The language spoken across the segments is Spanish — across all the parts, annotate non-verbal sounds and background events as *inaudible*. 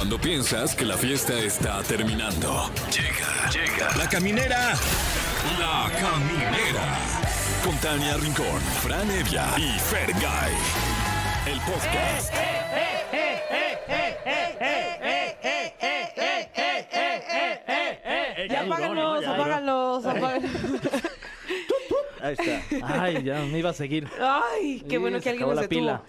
Cuando piensas que la fiesta está terminando. Llega, llega. La caminera. La caminera. Con Tania Rincón, Fran Evia y Fergay. El podcast. Ya apáganlos, apáganlos, apáganlos. *laughs* Ahí está. Ay, ya me iba a seguir. Ay, qué bueno que alguien nos detuvo.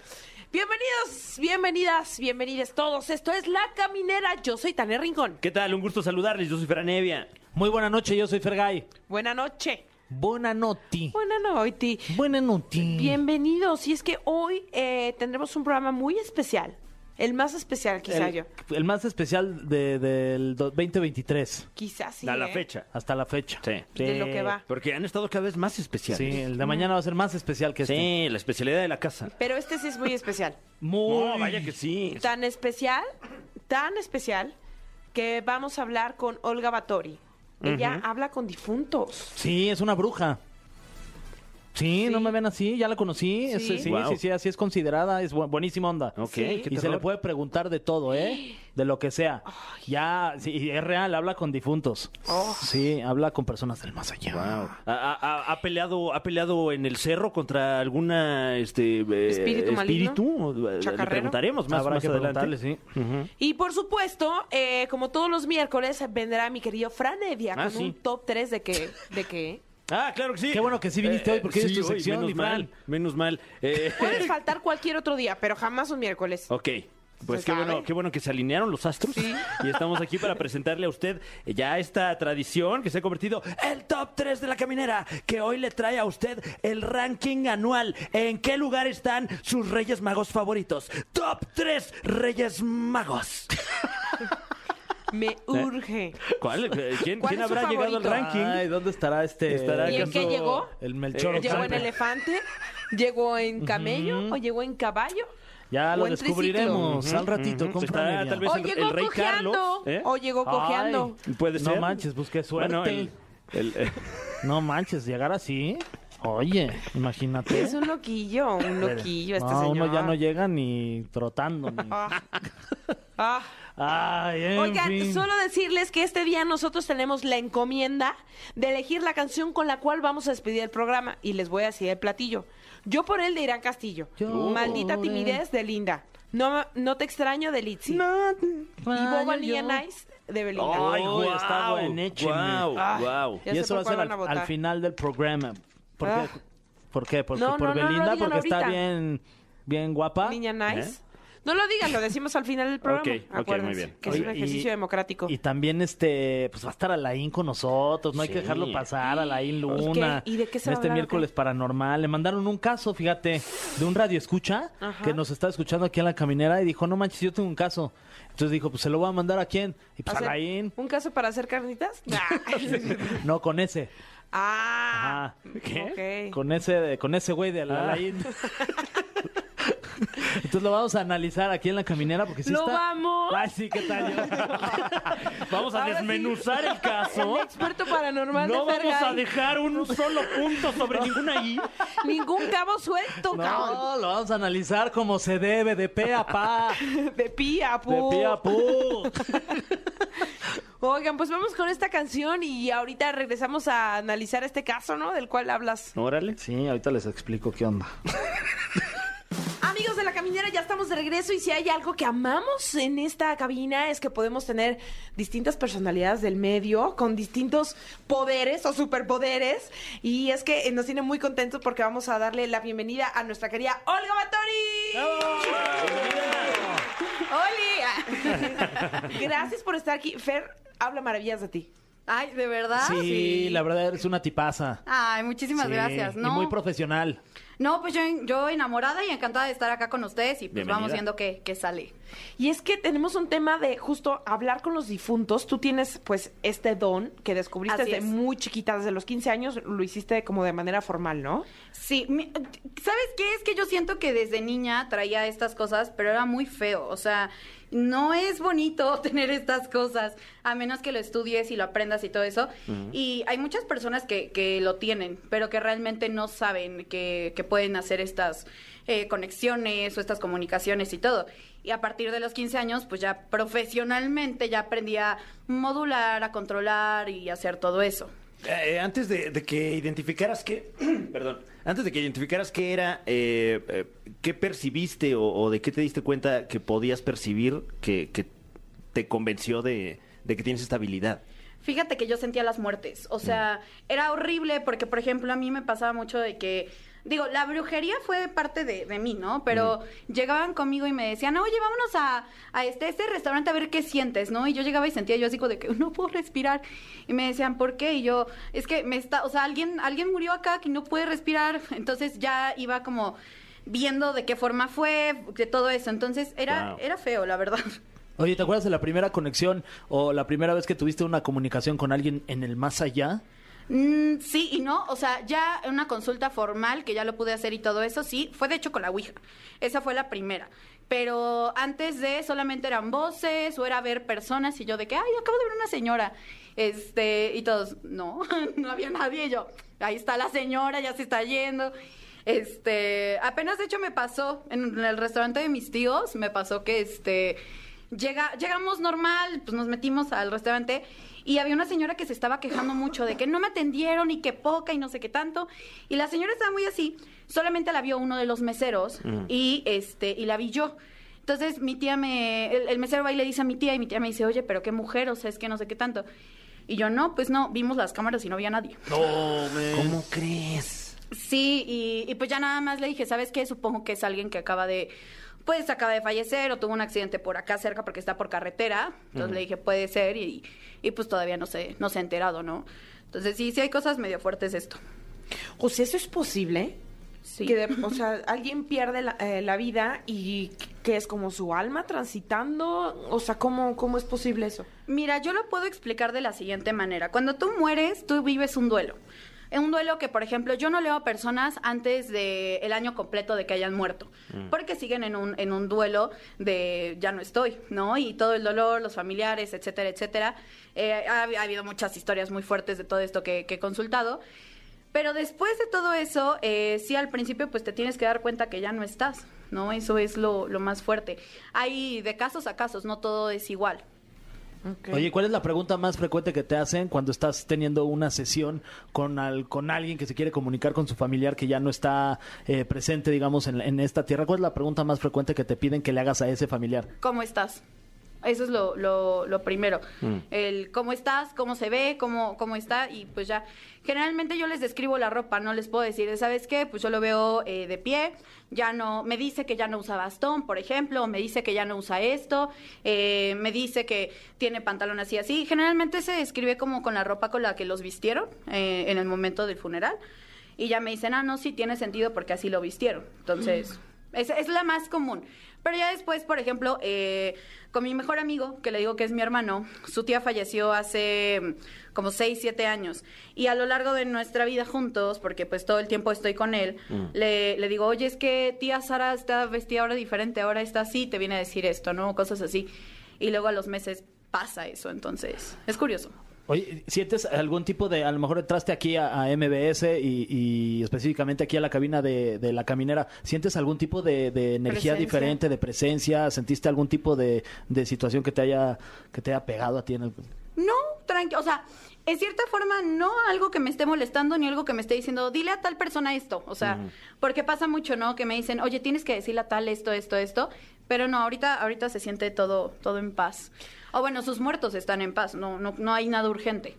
Bienvenidos, bienvenidas, bienvenidos todos. Esto es La Caminera. Yo soy Tania Rincón. ¿Qué tal? Un gusto saludarles. Yo soy Franevia. Muy buena noche, yo soy Fergay. Buena noche. Buena noti. Buena noche. Buena noti. Bienvenidos. Y es que hoy eh, tendremos un programa muy especial. El más especial, quizá el, yo. el más especial de- del do- 2023 Quizás sí. a la ¿eh? fecha. hasta la fecha. Sí. De lo que va. Porque han estado cada vez más especiales. Sí, el de mañana va a ser más especial que este. Sí, la especialidad de la casa. Pero este sí es muy especial. Muy. No, vaya que sí. Tan especial, tan especial, que vamos a hablar con Olga Batori. Ella habla con difuntos. Sí, es una bruja. Sí, Sí. no me ven así, ya la conocí. Es- Sí. sí, Wow. sí, sí, así es considerada, es bu- buenísima onda. Ok, Sí. qué Y se le puede preguntar de todo, ¿eh? *gasps* De lo que sea. Ya, sí, es real, habla con difuntos. Oh. Sí, habla con personas del más allá. Wow. ¿Ha, ha- ha peleado, ¿Ha peleado en el cerro contra alguna este, eh, Espíritu maligno. espíritu? Le Chacarrero. preguntaremos más, Habrá más que adelante. Y por supuesto, eh, como todos los miércoles, vendrá mi querido Fran Evia Ah, con sí. un top 3 de que, de que Ah, claro que sí. Eh, Qué bueno que sí viniste hoy, porque es tu hoy, sección, Menos mal, menos mal. Eh, puedes *laughs* faltar cualquier otro día, pero jamás un miércoles. ok. Pues qué sabe. bueno, qué bueno que se alinearon los astros y estamos aquí para presentarle a usted ya esta tradición que se ha convertido el top 3 de la caminera, que hoy le trae a usted el ranking anual. ¿En qué lugar están sus Reyes Magos favoritos? Top 3 Reyes Magos. *laughs* Me *laughs* urge. ¿Cuál? Eh, *laughs* ¿Quién, ¿Cuál quién habrá llegado al ranking? Ay, ¿dónde estará este? ¿Estará ¿Y en acaso qué llegó? El Melchor. Eh, ¿Llegó en elefante? ¿Llegó en camello? ¿O llegó en caballo? Ya ¿O lo descubriremos triciclo? al ratito. Estará Fran Evia. tal vez ¿O el- llegó el rey cojeando? Carlos, ¿eh? ¿O llegó cojeando? Ay, Puede ser. No manches, busqué suerte. Bueno, el- el- eh, *laughs* No manches, llegar así. Oye, imagínate. Es un loquillo, un loquillo este no, señor. uno ya no llega ni trotando. Ni... Ah. Ah. Ay, en Oigan, fin. solo decirles que este día nosotros tenemos la encomienda de elegir la canción con la cual vamos a despedir el programa y les voy a decir el platillo. Yo por él de Irán Castillo. Yo Maldita por él. timidez de Linda. No, no te extraño de Litzy. y Boba Nice de Belinda. Ay, guau, está. Ya y eso va a ser al, final del programa. ¿Por Ah. qué? ¿Por qué? Porque No, por no, no, no Belinda, porque está bien, bien guapa. Niña Nice. ¿Eh? No lo digan, lo decimos al final del programa. Ok, ok, Acuérdense muy bien. que es un ejercicio y- democrático. Y también este, pues va a estar Alain con nosotros, no hay Sí. que dejarlo pasar, Alain ¿Y Luna. qué? ¿Y de qué se en va a este hablar, o miércoles paranormal. Le mandaron un caso, fíjate, de un radio escucha Ajá. que nos está escuchando aquí en la caminera y dijo, no manches, yo tengo un caso. Entonces dijo, pues se lo voy a mandar a quién. Y pues a ¿Hacer Alain. ¿Un caso para hacer carnitas? *laughs* *laughs* No, con ese. ah, Ajá. ¿Qué? ok. Con ese, con ese güey de Ah. Alain. *laughs* Entonces lo vamos a analizar aquí en la caminera porque sí ¿Lo está... vamos? Ay, sí, ¿qué tal? *laughs* Vamos a Ahora sí. desmenuzar el caso. El experto paranormal No de vamos a dejar un solo punto sobre ninguna I. Ningún cabo suelto, cabrón. No, lo vamos a analizar como se debe, de pe a pa. *laughs* De pía, De pu. pe a pu. *laughs* Oigan, pues vamos con esta canción y ahorita regresamos a analizar este caso, ¿no? Del cual hablas. Órale. Sí, ahorita les explico qué onda. Amigos de la caminera, ya estamos de regreso y si hay algo que amamos en esta cabina es que podemos tener distintas personalidades del medio con distintos poderes o superpoderes y es que eh, nos tiene muy contentos porque vamos a darle la bienvenida a nuestra querida Olga Batori. ¡Oli! *laughs* Gracias por estar aquí. Fer, habla maravillas de ti. Ay, ¿de verdad? Sí, la verdad eres una tipaza. Ay, muchísimas Sí, gracias. Y No, muy profesional. no pues yo, yo enamorada y encantada de estar acá con ustedes y pues Bienvenida. vamos viendo qué, qué sale. Y es que tenemos un tema de justo hablar con los difuntos. Tú tienes pues este don que descubriste Así desde es. muy chiquita, desde los 15 años, lo hiciste como de manera formal, ¿no? Sí, ¿sabes qué? Es que yo siento que desde niña traía estas cosas, pero era muy feo. O sea, no es bonito *laughs* tener estas cosas, a menos que lo estudies y lo aprendas y todo eso. Y hay muchas personas que, que lo tienen, pero que realmente no saben que, que pueden hacer estas eh, conexiones o estas comunicaciones y todo. Y a partir de los 15 años, pues ya profesionalmente ya aprendí a modular, a controlar y hacer todo eso. Eh, antes de, de que identificaras qué, *clears throat* perdón, antes de que identificaras qué era, eh, eh, qué percibiste o, o de qué te diste cuenta que podías percibir que, que te convenció de, de que tienes esta habilidad. Fíjate que yo sentía las muertes. O sea, era horrible porque, por ejemplo, a mí me pasaba mucho de que. Digo, la brujería fue parte de, de mí, ¿no? Pero llegaban conmigo y me decían, oye, vámonos a, a este, este restaurante a ver qué sientes, ¿no? Y yo llegaba y sentía yo así como de que no puedo respirar. Y me decían, ¿por qué? Y yo, es que me está, o sea, alguien, alguien murió acá que no puede respirar. Entonces ya iba como viendo de qué forma fue, de todo eso. Entonces era, Wow. era feo, la verdad. *laughs* Oye, ¿te acuerdas de la primera conexión o la primera vez que tuviste una comunicación con alguien en el más allá? Mm, sí y no, o sea, ya una consulta formal que ya lo pude hacer y todo eso, sí, fue de hecho con la Ouija. Esa fue la primera. Pero antes de solamente eran voces o era ver personas y yo de que, ay, acabo de ver una señora. Este, y todos, no, *laughs* no había nadie. Y yo, ahí está la señora, ya se está yendo. Este, apenas de hecho me pasó en, el restaurante de mis tíos, me pasó que este, llega, llegamos normal, pues nos metimos al restaurante y había una señora que se estaba quejando mucho de que no me atendieron y que poca y no sé qué tanto. Y la señora estaba muy así, solamente la vio uno de los meseros y este, y la vi yo. Entonces mi tía me, el, el mesero va y le dice a mi tía y mi tía me dice, oye, pero qué mujer, o sea, es que no sé qué tanto. Y yo, no, pues no, vimos las cámaras y no había nadie. ¿Cómo crees? Sí, y, y pues ya nada más le dije, ¿sabes qué? Supongo que es alguien que acaba de, pues acaba de fallecer o tuvo un accidente por acá cerca porque está por carretera. Entonces le dije, puede ser y, y pues todavía no se, no se ha enterado, ¿no? Entonces sí, sí hay cosas medio fuertes esto. O sea, ¿eso es posible? Sí. Que de- o sea, alguien pierde la, eh, la vida y que es como su alma transitando. O sea, ¿cómo, ¿cómo es posible eso? Mira, yo lo puedo explicar de la siguiente manera. Cuando tú mueres, tú vives un duelo. Es un duelo que, por ejemplo, yo no leo a personas antes del el año completo de que hayan muerto, porque siguen en un, en un duelo de ya no estoy, ¿no? Y todo el dolor, los familiares, etcétera, etcétera. Eh, ha, ha habido muchas historias muy fuertes de todo esto que, que he consultado. Pero después de todo eso, eh, sí al principio pues te tienes que dar cuenta que ya no estás, ¿no? Eso es lo, lo más fuerte. Hay de casos a casos, no todo es igual. Oye, ¿cuál es la pregunta más frecuente que te hacen cuando estás teniendo una sesión con, al- con alguien que se quiere comunicar con su familiar que ya no está eh, presente, digamos, en, en esta tierra? ¿Cuál es la pregunta más frecuente que te piden que le hagas a ese familiar? ¿Cómo estás? Eso es lo, lo, lo primero. El cómo estás, cómo se ve, cómo, cómo está y pues ya. Generalmente yo les describo la ropa, no les puedo decir, ¿sabes qué? Pues yo lo veo eh, de pie, ya no, me dice que ya no usa bastón, por ejemplo, o me dice que ya no usa esto, eh, me dice que tiene pantalón así, así. Generalmente se describe como con la ropa con la que los vistieron eh, en el momento del funeral. Y ya me dicen, ah, no, sí tiene sentido porque así lo vistieron. Entonces, es, es la más común. Pero ya después, por ejemplo, eh, con mi mejor amigo, que le digo que es mi hermano, su tía falleció hace mm, como 6, 7 años. Y a lo largo de nuestra vida juntos, porque pues todo el tiempo estoy con él, le, le digo, oye, es que tía Sara está vestida ahora diferente, ahora está así, te viene a decir esto, ¿no? Cosas así. Y luego a los meses pasa eso, entonces es curioso. Oye, ¿sientes algún tipo de, a lo mejor entraste aquí a, a MBS y, y específicamente aquí a la cabina de, de la caminera, ¿sientes algún tipo de, de energía Presencia. diferente, de presencia? ¿Sentiste algún tipo de, de situación que te haya que te haya pegado a ti en el... No, tranqui, o sea, en cierta forma no algo que me esté molestando ni algo que me esté diciendo, dile a tal persona esto, o sea, porque pasa mucho, ¿no? Que me dicen, oye, tienes que decirle a tal esto, esto, esto, pero no, ahorita, ahorita se siente todo, todo en paz. O bueno, sus muertos están en paz, no, no, no hay nada urgente.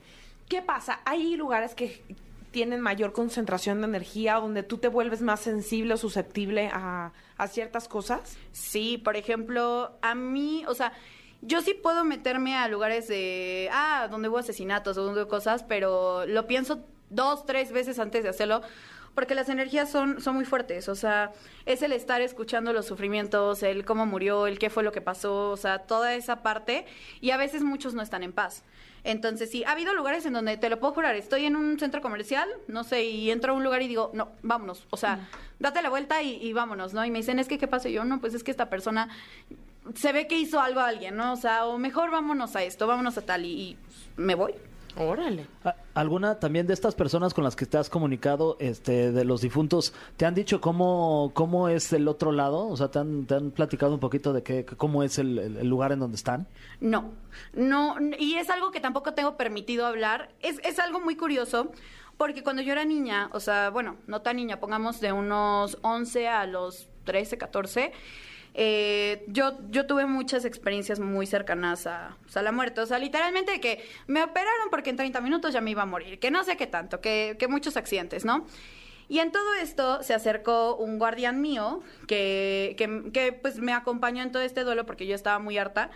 ¿Qué pasa? Hay lugares que tienen mayor concentración de energía, donde tú te vuelves más sensible o susceptible a, a ciertas cosas. Sí, por ejemplo, a mí, o sea, yo sí puedo meterme a lugares de, ah, donde hubo asesinatos o donde hubo cosas, pero lo pienso dos, tres veces antes de hacerlo, porque las energías son, son muy fuertes, o sea, es el estar escuchando los sufrimientos, el cómo murió, el qué fue lo que pasó, o sea, toda esa parte, y a veces muchos no están en paz. Entonces, sí, ha habido lugares en donde te lo puedo jurar, estoy en un centro comercial, no sé, y entro a un lugar y digo, no, vámonos, o sea, date la vuelta y, y vámonos, ¿no? Y me dicen, es que, ¿qué pasó? Y yo, no, pues es que esta persona se ve que hizo algo a alguien, ¿no? O sea, o mejor vámonos a esto, vámonos a tal, y, y me voy. Órale. A- ¿Alguna también de estas personas con las que te has comunicado, este, de los difuntos, te han dicho cómo, cómo es el otro lado? O sea, ¿te han, te han platicado un poquito de qué, cómo es el, el- el lugar en donde están? No, no, y es algo que tampoco tengo permitido hablar. Es, es algo muy curioso, porque cuando yo era niña, o sea, bueno, no tan niña, pongamos de unos 11 a los 13, 14, eh, yo, yo tuve muchas experiencias muy cercanas a, a la muerte. O sea, literalmente que me operaron porque en 30 minutos ya me iba a morir, que no sé qué tanto, que, que muchos accidentes, ¿no? Y en todo esto se acercó un guardián mío que, que, que, pues me acompañó en todo este duelo porque yo estaba muy harta.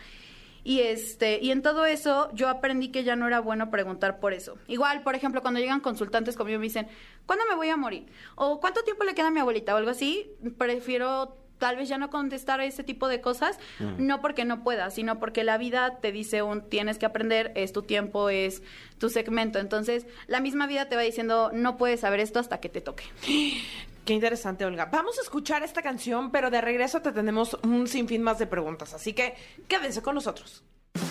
Y este, y en todo eso yo aprendí que ya no era bueno preguntar por eso. Igual, por ejemplo, cuando llegan consultantes conmigo me dicen, ¿cuándo me voy a morir? O ¿cuánto tiempo le queda a mi abuelita? o algo así, prefiero tal vez ya no contestar ese tipo de cosas, no porque no pueda, sino porque la vida te dice un tienes que aprender, es tu tiempo, es tu segmento. Entonces, la misma vida te va diciendo, no puedes saber esto hasta que te toque. Qué interesante, Olga. Vamos a escuchar esta canción, pero de regreso te tenemos un sinfín más de preguntas, así que quédense con nosotros.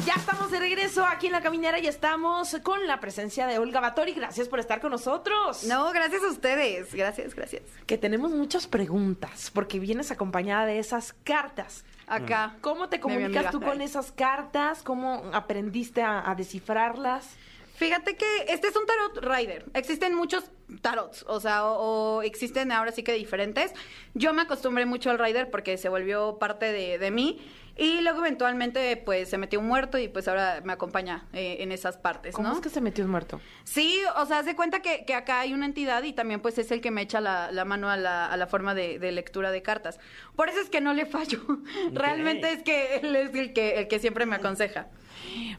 Ya estamos de regreso aquí en la caminera y estamos con la presencia de Olga Batori. Gracias por estar con nosotros. No, gracias a ustedes. Gracias, gracias. Que tenemos muchas preguntas porque vienes acompañada de esas cartas. Acá. ¿Cómo te comunicas tú con esas cartas? ¿Cómo aprendiste a, a descifrarlas? Fíjate que este es un tarot rider. Existen muchos tarots, o sea, o, o existen ahora sí que diferentes. Yo me acostumbré mucho al rider porque se volvió parte de, de mí. Y luego eventualmente pues se metió un muerto y pues ahora me acompaña eh, en esas partes, ¿Cómo ¿no? es que se metió un muerto? Sí, o sea, haz de cuenta que, que acá hay una entidad y también pues es el que me echa la, la mano a la, a la forma de, de lectura de cartas. Por eso es que no le fallo. *laughs* Realmente es que él es el que, el que siempre me aconseja.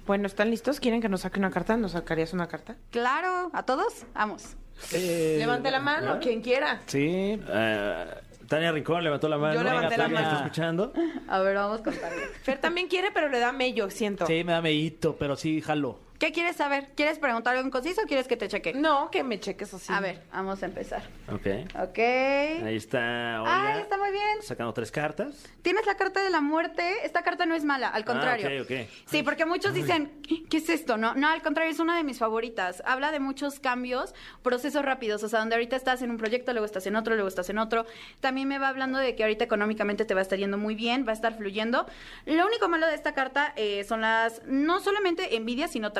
Bueno, ¿están listos? ¿Quieren que nos saque una carta? ¿Nos sacarías una carta? Claro, ¿a todos? Vamos. Levante la mano, quien quiera. Sí. Eh, Tania Rincón levantó la mano. Yo levanté la Tania, mano. ¿Está escuchando? A ver, vamos con Tania. Fer también quiere, pero le da mello, siento. Sí, me da meíto, pero sí, jalo. ¿Qué quieres saber? ¿Quieres preguntar algo en conciso o quieres que te cheque? No, que me cheques así. A ver, vamos a empezar. Ok. Ok. Ahí está Olga. Ay, está muy bien. Sacando tres cartas. Tienes la carta de la muerte. Esta carta no es mala, al contrario. Ah, ok, ok. Sí, porque muchos dicen, ¿qué es esto? No, no, al contrario, es una de mis favoritas. Habla de muchos cambios, procesos rápidos. O sea, donde ahorita estás en un proyecto, luego estás en otro, luego estás en otro. También me va hablando de que ahorita económicamente te va a estar yendo muy bien, va a estar fluyendo. Lo único malo de esta carta eh, son las, no solamente envidias, sino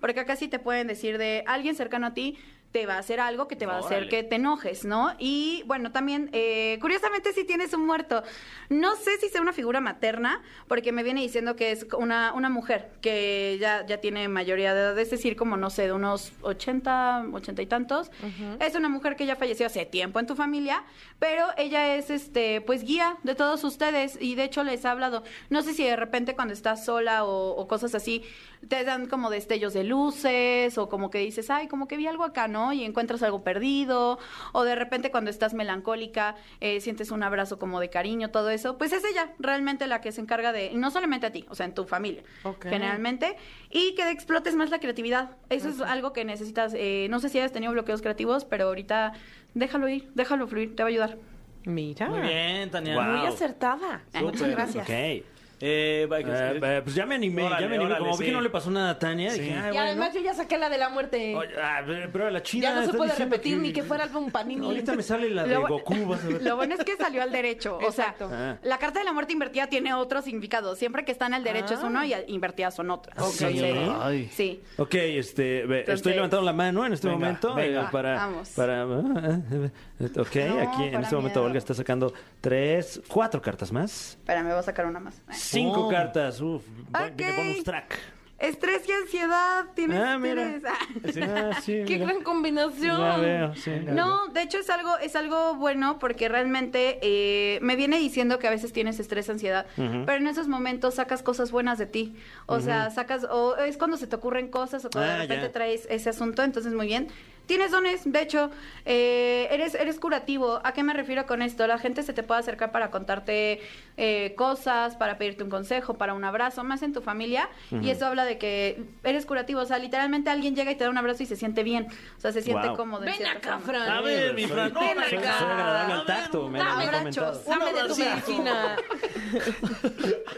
Porque acá sí te pueden decir de alguien cercano a ti te va a hacer algo que te va a hacer que te enojes, ¿no? Y bueno, también, eh, curiosamente, si tienes un muerto, no sé si sea una figura materna, porque me viene diciendo que es una, una mujer que ya, ya tiene mayoría de edad, es decir, como no sé, de unos 80, 80 y tantos. Es una mujer que ya falleció hace tiempo en tu familia, pero ella es, este, pues, guía de todos ustedes y de hecho les ha hablado. No sé si de repente cuando estás sola o, o cosas así, te dan como destellos de luces o como que dices, ay, como que vi algo acá, ¿no? Y encuentras algo perdido, o de repente cuando estás melancólica eh, sientes un abrazo como de cariño, todo eso, pues es ella realmente la que se encarga de, no solamente a ti, o sea, en tu familia, generalmente, y que explotes más la creatividad. Eso es algo que necesitas, eh, no sé si has tenido bloqueos creativos, pero ahorita déjalo ir, déjalo fluir, te va a ayudar. Mira. Muy bien, Tania. Wow. Muy acertada. Muchas gracias. Ok. Eh, va, que- Eh, eh, pues ya me animé, Órale, ya me animé. órale, Como vi sí. que no le pasó nada a Tania, Sí. dije, ah, Y bueno. además yo ya saqué la de la muerte. Oye, ah, pero la china ya no se puede repetir ni que fuera algún panini. Ahorita me sale la de Lo Goku, vas a ver. *laughs* Lo bueno es que salió al derecho. O sea, Exacto. Ah. la carta de la muerte invertida tiene otro significado. Siempre que están al derecho es uno y invertidas son otras. Ok. Entonces, Ay. sí. Ok, este, ve, Entonces- estoy levantando la mano en este Venga, momento venga. eh, para, Vamos. para, ok, No, aquí en este momento. Olga está sacando tres, cuatro cartas más, Espera, me voy a sacar una más. Cinco Oh. cartas, uf, Ok. de bonus track. Estrés y ansiedad. Tienes, Ah, mira. tienes- ah. Sí, ah, *laughs* sí, ¡Qué mira. gran combinación! Ya veo, sí. No, de hecho es algo, es algo bueno porque realmente eh, me viene diciendo que a veces tienes estrés, ansiedad, pero en esos momentos sacas cosas buenas de ti. O sea, sacas, o es cuando se te ocurren cosas o cuando Ah, de repente ya. traes ese asunto, entonces muy bien. Tienes dones, de hecho, eh, eres, eres curativo. ¿A qué me refiero con esto? La gente se te puede acercar para contarte eh, cosas, para pedirte un consejo, para un abrazo, más en tu familia. Y eso habla de que eres curativo. O sea, literalmente alguien llega y te da un abrazo y se siente bien. O sea, se siente Wow. cómodo. en Ven acá. Fran. A ver, mi Fran, no, Ven Soy, soy acá. agradable al tacto, me, me dame abrazos. Dame de tu medicina.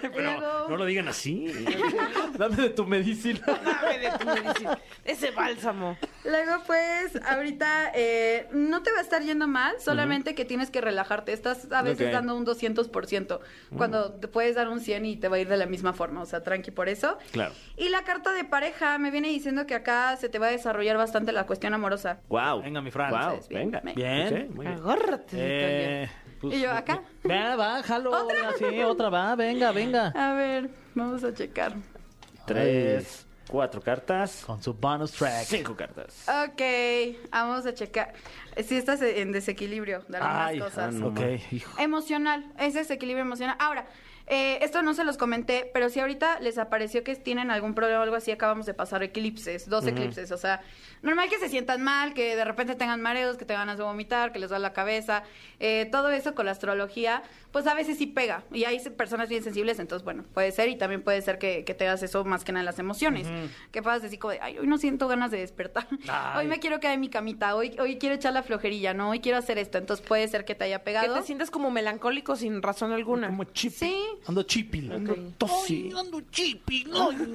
Pero no lo digan así. *laughs* Dame de tu medicina. Dame de tu medicina. Ese bálsamo. Luego, pues, ahorita eh, no te va a estar yendo mal, solamente que tienes que relajarte. Estás a veces dando un 200%, cuando te puedes dar un 100 y te va a ir de la misma forma. O sea, tranqui por eso. Claro. Y la carta de pareja me viene diciendo que acá se te va a desarrollar bastante la cuestión amorosa. Wow. Venga, mi Fran. Wow, venga. bien. Bien. Ok, muy bien. Agárrate. Eh, pues, ¿Y yo acá? Va, va, jalo. Sí, otra va, venga, venga. A ver, vamos a checar. Tres, cuatro cartas. Con su bonus track. Cinco cartas. Ok, vamos a checar. Si estás en desequilibrio de algunas Ay, cosas. ah, no. Ok, hijo. Emocional, es desequilibrio emocional. Ahora, eh, esto no se los comenté, pero si ahorita les apareció que tienen algún problema o algo así, acabamos de pasar eclipses, dos eclipses, o sea, normal que se sientan mal, que de repente tengan mareos, que te ganas de vomitar, que les da la cabeza, eh, todo eso con la astrología, pues a veces sí pega, y hay personas bien sensibles, entonces bueno, puede ser, y también puede ser que, que tengas eso más que nada en las emociones, que puedas decir como de, ay, hoy no siento ganas de despertar, *laughs* Ay. hoy me quiero quedar en mi camita, hoy, hoy quiero echar la flojerilla, no, hoy quiero hacer esto, entonces puede ser que te haya Que pegado. te sientes como melancólico sin razón alguna. Como chipil. Sí, Ando chipil. Ok. Tosi. ando chipil. *laughs* ay.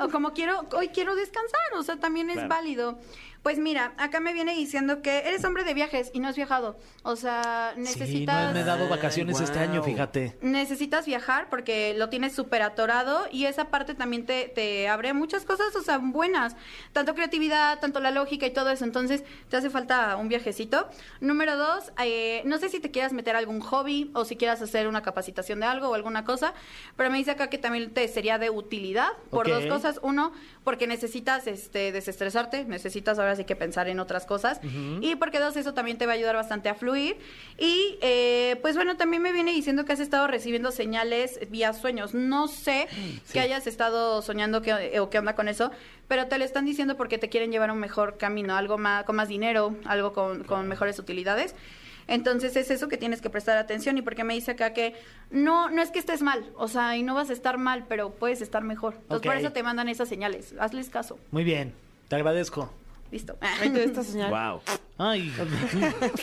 o como quiero, hoy quiero descansar, o sea, también es Claro. válido. Pues mira, acá me viene diciendo que eres hombre de viajes y no has viajado. O sea, Sí, necesitas... no me he dado vacaciones Ay, este año, fíjate. Necesitas viajar porque lo tienes súper atorado y esa parte también te, te abre muchas cosas, o sea, buenas. Tanto creatividad, tanto la lógica y todo eso. Entonces, te hace falta un viajecito. Número dos, eh, no sé si te quieras meter a algún hobby o si quieras hacer una capacitación de algo o alguna cosa, pero me dice acá que también te sería de utilidad por dos cosas. Uno, porque necesitas este, desestresarte, necesitas ahora sí que pensar en otras cosas. Y porque dos, eso también te va a ayudar bastante a fluir. Y eh, pues bueno, también me viene diciendo que has estado recibiendo señales vía sueños. No sé que hayas estado soñando que, o qué onda con eso, pero te lo están diciendo porque te quieren llevar a un mejor camino, algo más, con más dinero, algo con, con mejores utilidades. Entonces es eso que tienes que prestar atención y porque me dice acá que no no es que estés mal, o sea, y no vas a estar mal, pero puedes estar mejor. Entonces por eso te mandan esas señales. Hazles caso. Muy bien, te agradezco. Listo. Ahí te da esta señal. Wow. Ay, *laughs*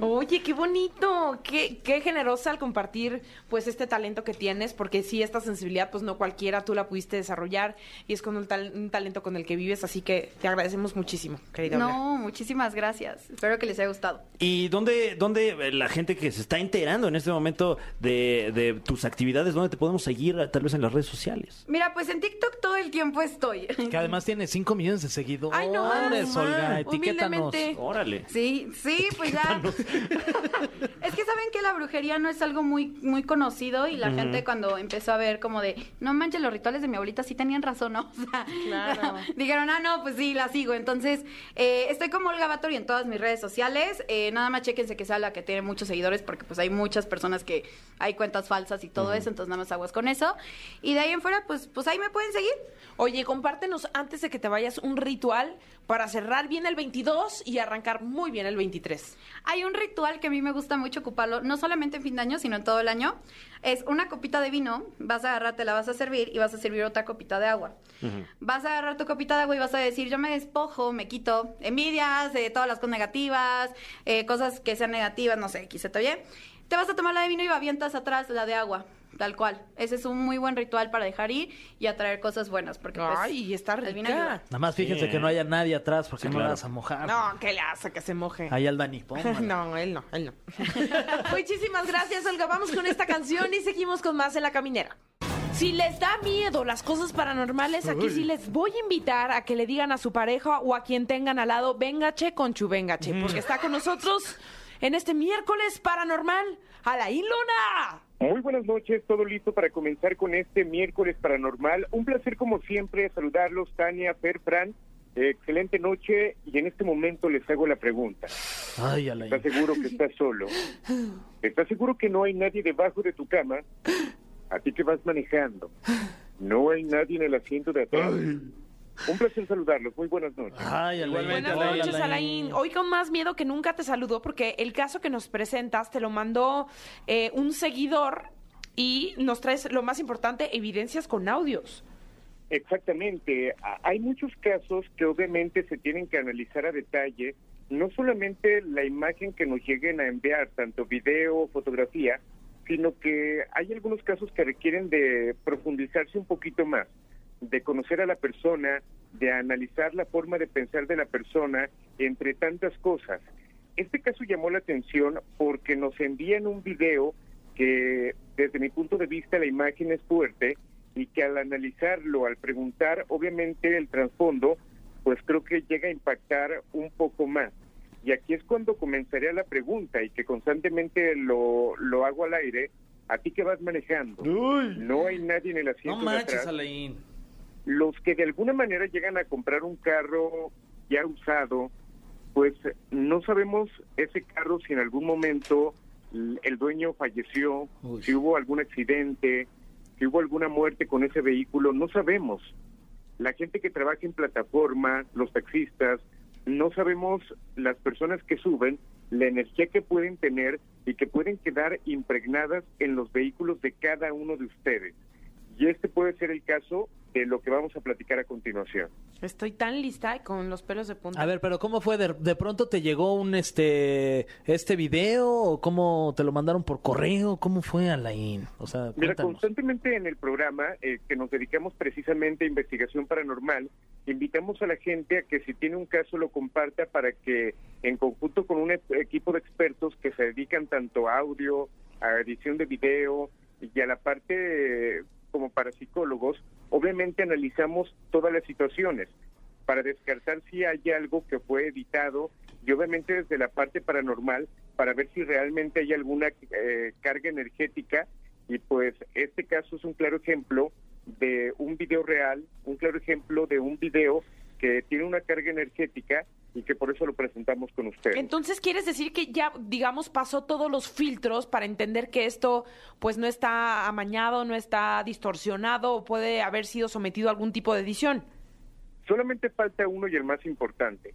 Oye, qué bonito, qué, qué generosa al compartir pues este talento que tienes, porque sí, esta sensibilidad pues no cualquiera tú la pudiste desarrollar y es con un, tal- un talento con el que vives, así que te agradecemos muchísimo, querida Olga. No, muchísimas gracias. Espero que les haya gustado. ¿Y dónde, dónde la gente que se está enterando en este momento de, de tus actividades, dónde te podemos seguir tal vez en las redes sociales? Mira, pues en TikTok todo el tiempo estoy. que además tiene 5 millones de seguidores. Ay, no, Olga, etiquétanos. Órale. Sí, sí, pues ya. *laughs* es que saben que la brujería no es algo muy, muy conocido y la gente cuando empezó a ver como de, no manches, los rituales de mi abuelita sí tenían razón, ¿no? *laughs* O sea, Claro. *laughs* dijeron, ah, no, pues sí, la sigo. Entonces, eh, estoy como Olga Batory en todas mis redes sociales. Eh, nada más chéquense que sea la que tiene muchos seguidores porque pues hay muchas personas que hay cuentas falsas y todo eso, entonces nada más aguas con eso. Y de ahí en fuera, pues, pues ahí me pueden seguir. Oye, compártenos antes de que te vayas un ritual para cerrar bien el 22 y arrancar muy bien el 23. Hay un ritual que a mí me gusta mucho ocuparlo, no solamente en fin de año, sino en todo el año. Es una copita de vino, vas a agarrar, te la vas a servir y vas a servir otra copita de agua. Vas a agarrar tu copita de agua y vas a decir, yo me despojo, me quito envidias, eh, todas las cosas negativas, eh, cosas que sean negativas, no sé, quise te oye. Te vas a tomar la de vino y avientas atrás la de agua. Tal cual. Ese es un muy buen ritual para dejar ir y atraer cosas buenas. Porque, pues, Ay, está rica. Nada más fíjense Sí, que no haya nadie atrás porque Sí, no claro. la vas a mojar. No, que le hace que se moje. Ahí al Dani. *laughs* No, él no, él no. *laughs* Muchísimas gracias, Olga. Vamos con esta canción y seguimos con más en la caminera. Si les da miedo las cosas paranormales, aquí sí les voy a invitar a que le digan a su pareja o a quien tengan al lado, véngache con chu véngache, porque está con nosotros en este miércoles paranormal, Alain Luna. Muy buenas noches, todo listo para comenzar con este miércoles paranormal. Un placer como siempre saludarlos, Tania, Fer, Fran. Eh, excelente noche y en este momento les hago la pregunta. Ay, Alain. ¿Estás seguro que estás solo? ¿Estás seguro que no hay nadie debajo de tu cama? A ti que vas manejando. ¿No hay nadie en el asiento de atrás? Un placer saludarlos. Muy buenas noches. Ay, Alain, Igualmente, Buenas Alain, noches, Alain. Hoy con más miedo que nunca te saludó porque el caso que nos presentas te lo mandó eh, un seguidor y nos traes lo más importante, evidencias con audios. Exactamente. Hay muchos casos que obviamente se tienen que analizar a detalle, no solamente la imagen que nos lleguen a enviar, tanto video o fotografía, sino que hay algunos casos que requieren de profundizarse un poquito más, de conocer a la persona, de analizar la forma de pensar de la persona, entre tantas cosas. Este caso llamó la atención porque nos envían un video que desde mi punto de vista la imagen es fuerte y que al analizarlo, al preguntar obviamente el trasfondo, pues creo que llega a impactar un poco más. Y aquí es cuando comenzaría la pregunta y que constantemente lo, lo hago al aire, a ti que vas manejando, no hay nadie en el No asiento de manches, atrás Alain. Los que de alguna manera llegan a comprar un carro ya usado, pues no sabemos ese carro si en algún momento el dueño falleció, Uy. si hubo algún accidente, si hubo alguna muerte con ese vehículo, no sabemos. La gente que trabaja en plataforma, los taxistas, no sabemos las personas que suben, la energía que pueden tener y que pueden quedar impregnadas en los vehículos de cada uno de ustedes. Y este puede ser el caso de lo que vamos a platicar a continuación. Estoy tan lista y con los pelos de punta. A ver, pero ¿cómo fue? ¿De, de pronto te llegó un este este video o cómo te lo mandaron por correo? ¿Cómo fue, Alain? O sea, Mira, constantemente en el programa eh, que nos dedicamos precisamente a investigación paranormal, invitamos a la gente a que si tiene un caso lo comparta para que en conjunto con un e- equipo de expertos que se dedican tanto a audio, a edición de video y a la parte eh, como parapsicólogos, obviamente analizamos todas las situaciones para descartar si hay algo que fue editado y obviamente desde la parte paranormal para ver si realmente hay alguna eh, carga energética. Y pues este caso es un claro ejemplo de un video real, un claro ejemplo de un video que tiene una carga energética y que por eso lo presentamos con ustedes. Entonces, ¿quieres decir que ya, digamos, pasó todos los filtros para entender que esto, pues, no está amañado, no está distorsionado o puede haber sido sometido a algún tipo de edición? Solamente falta uno y el más importante,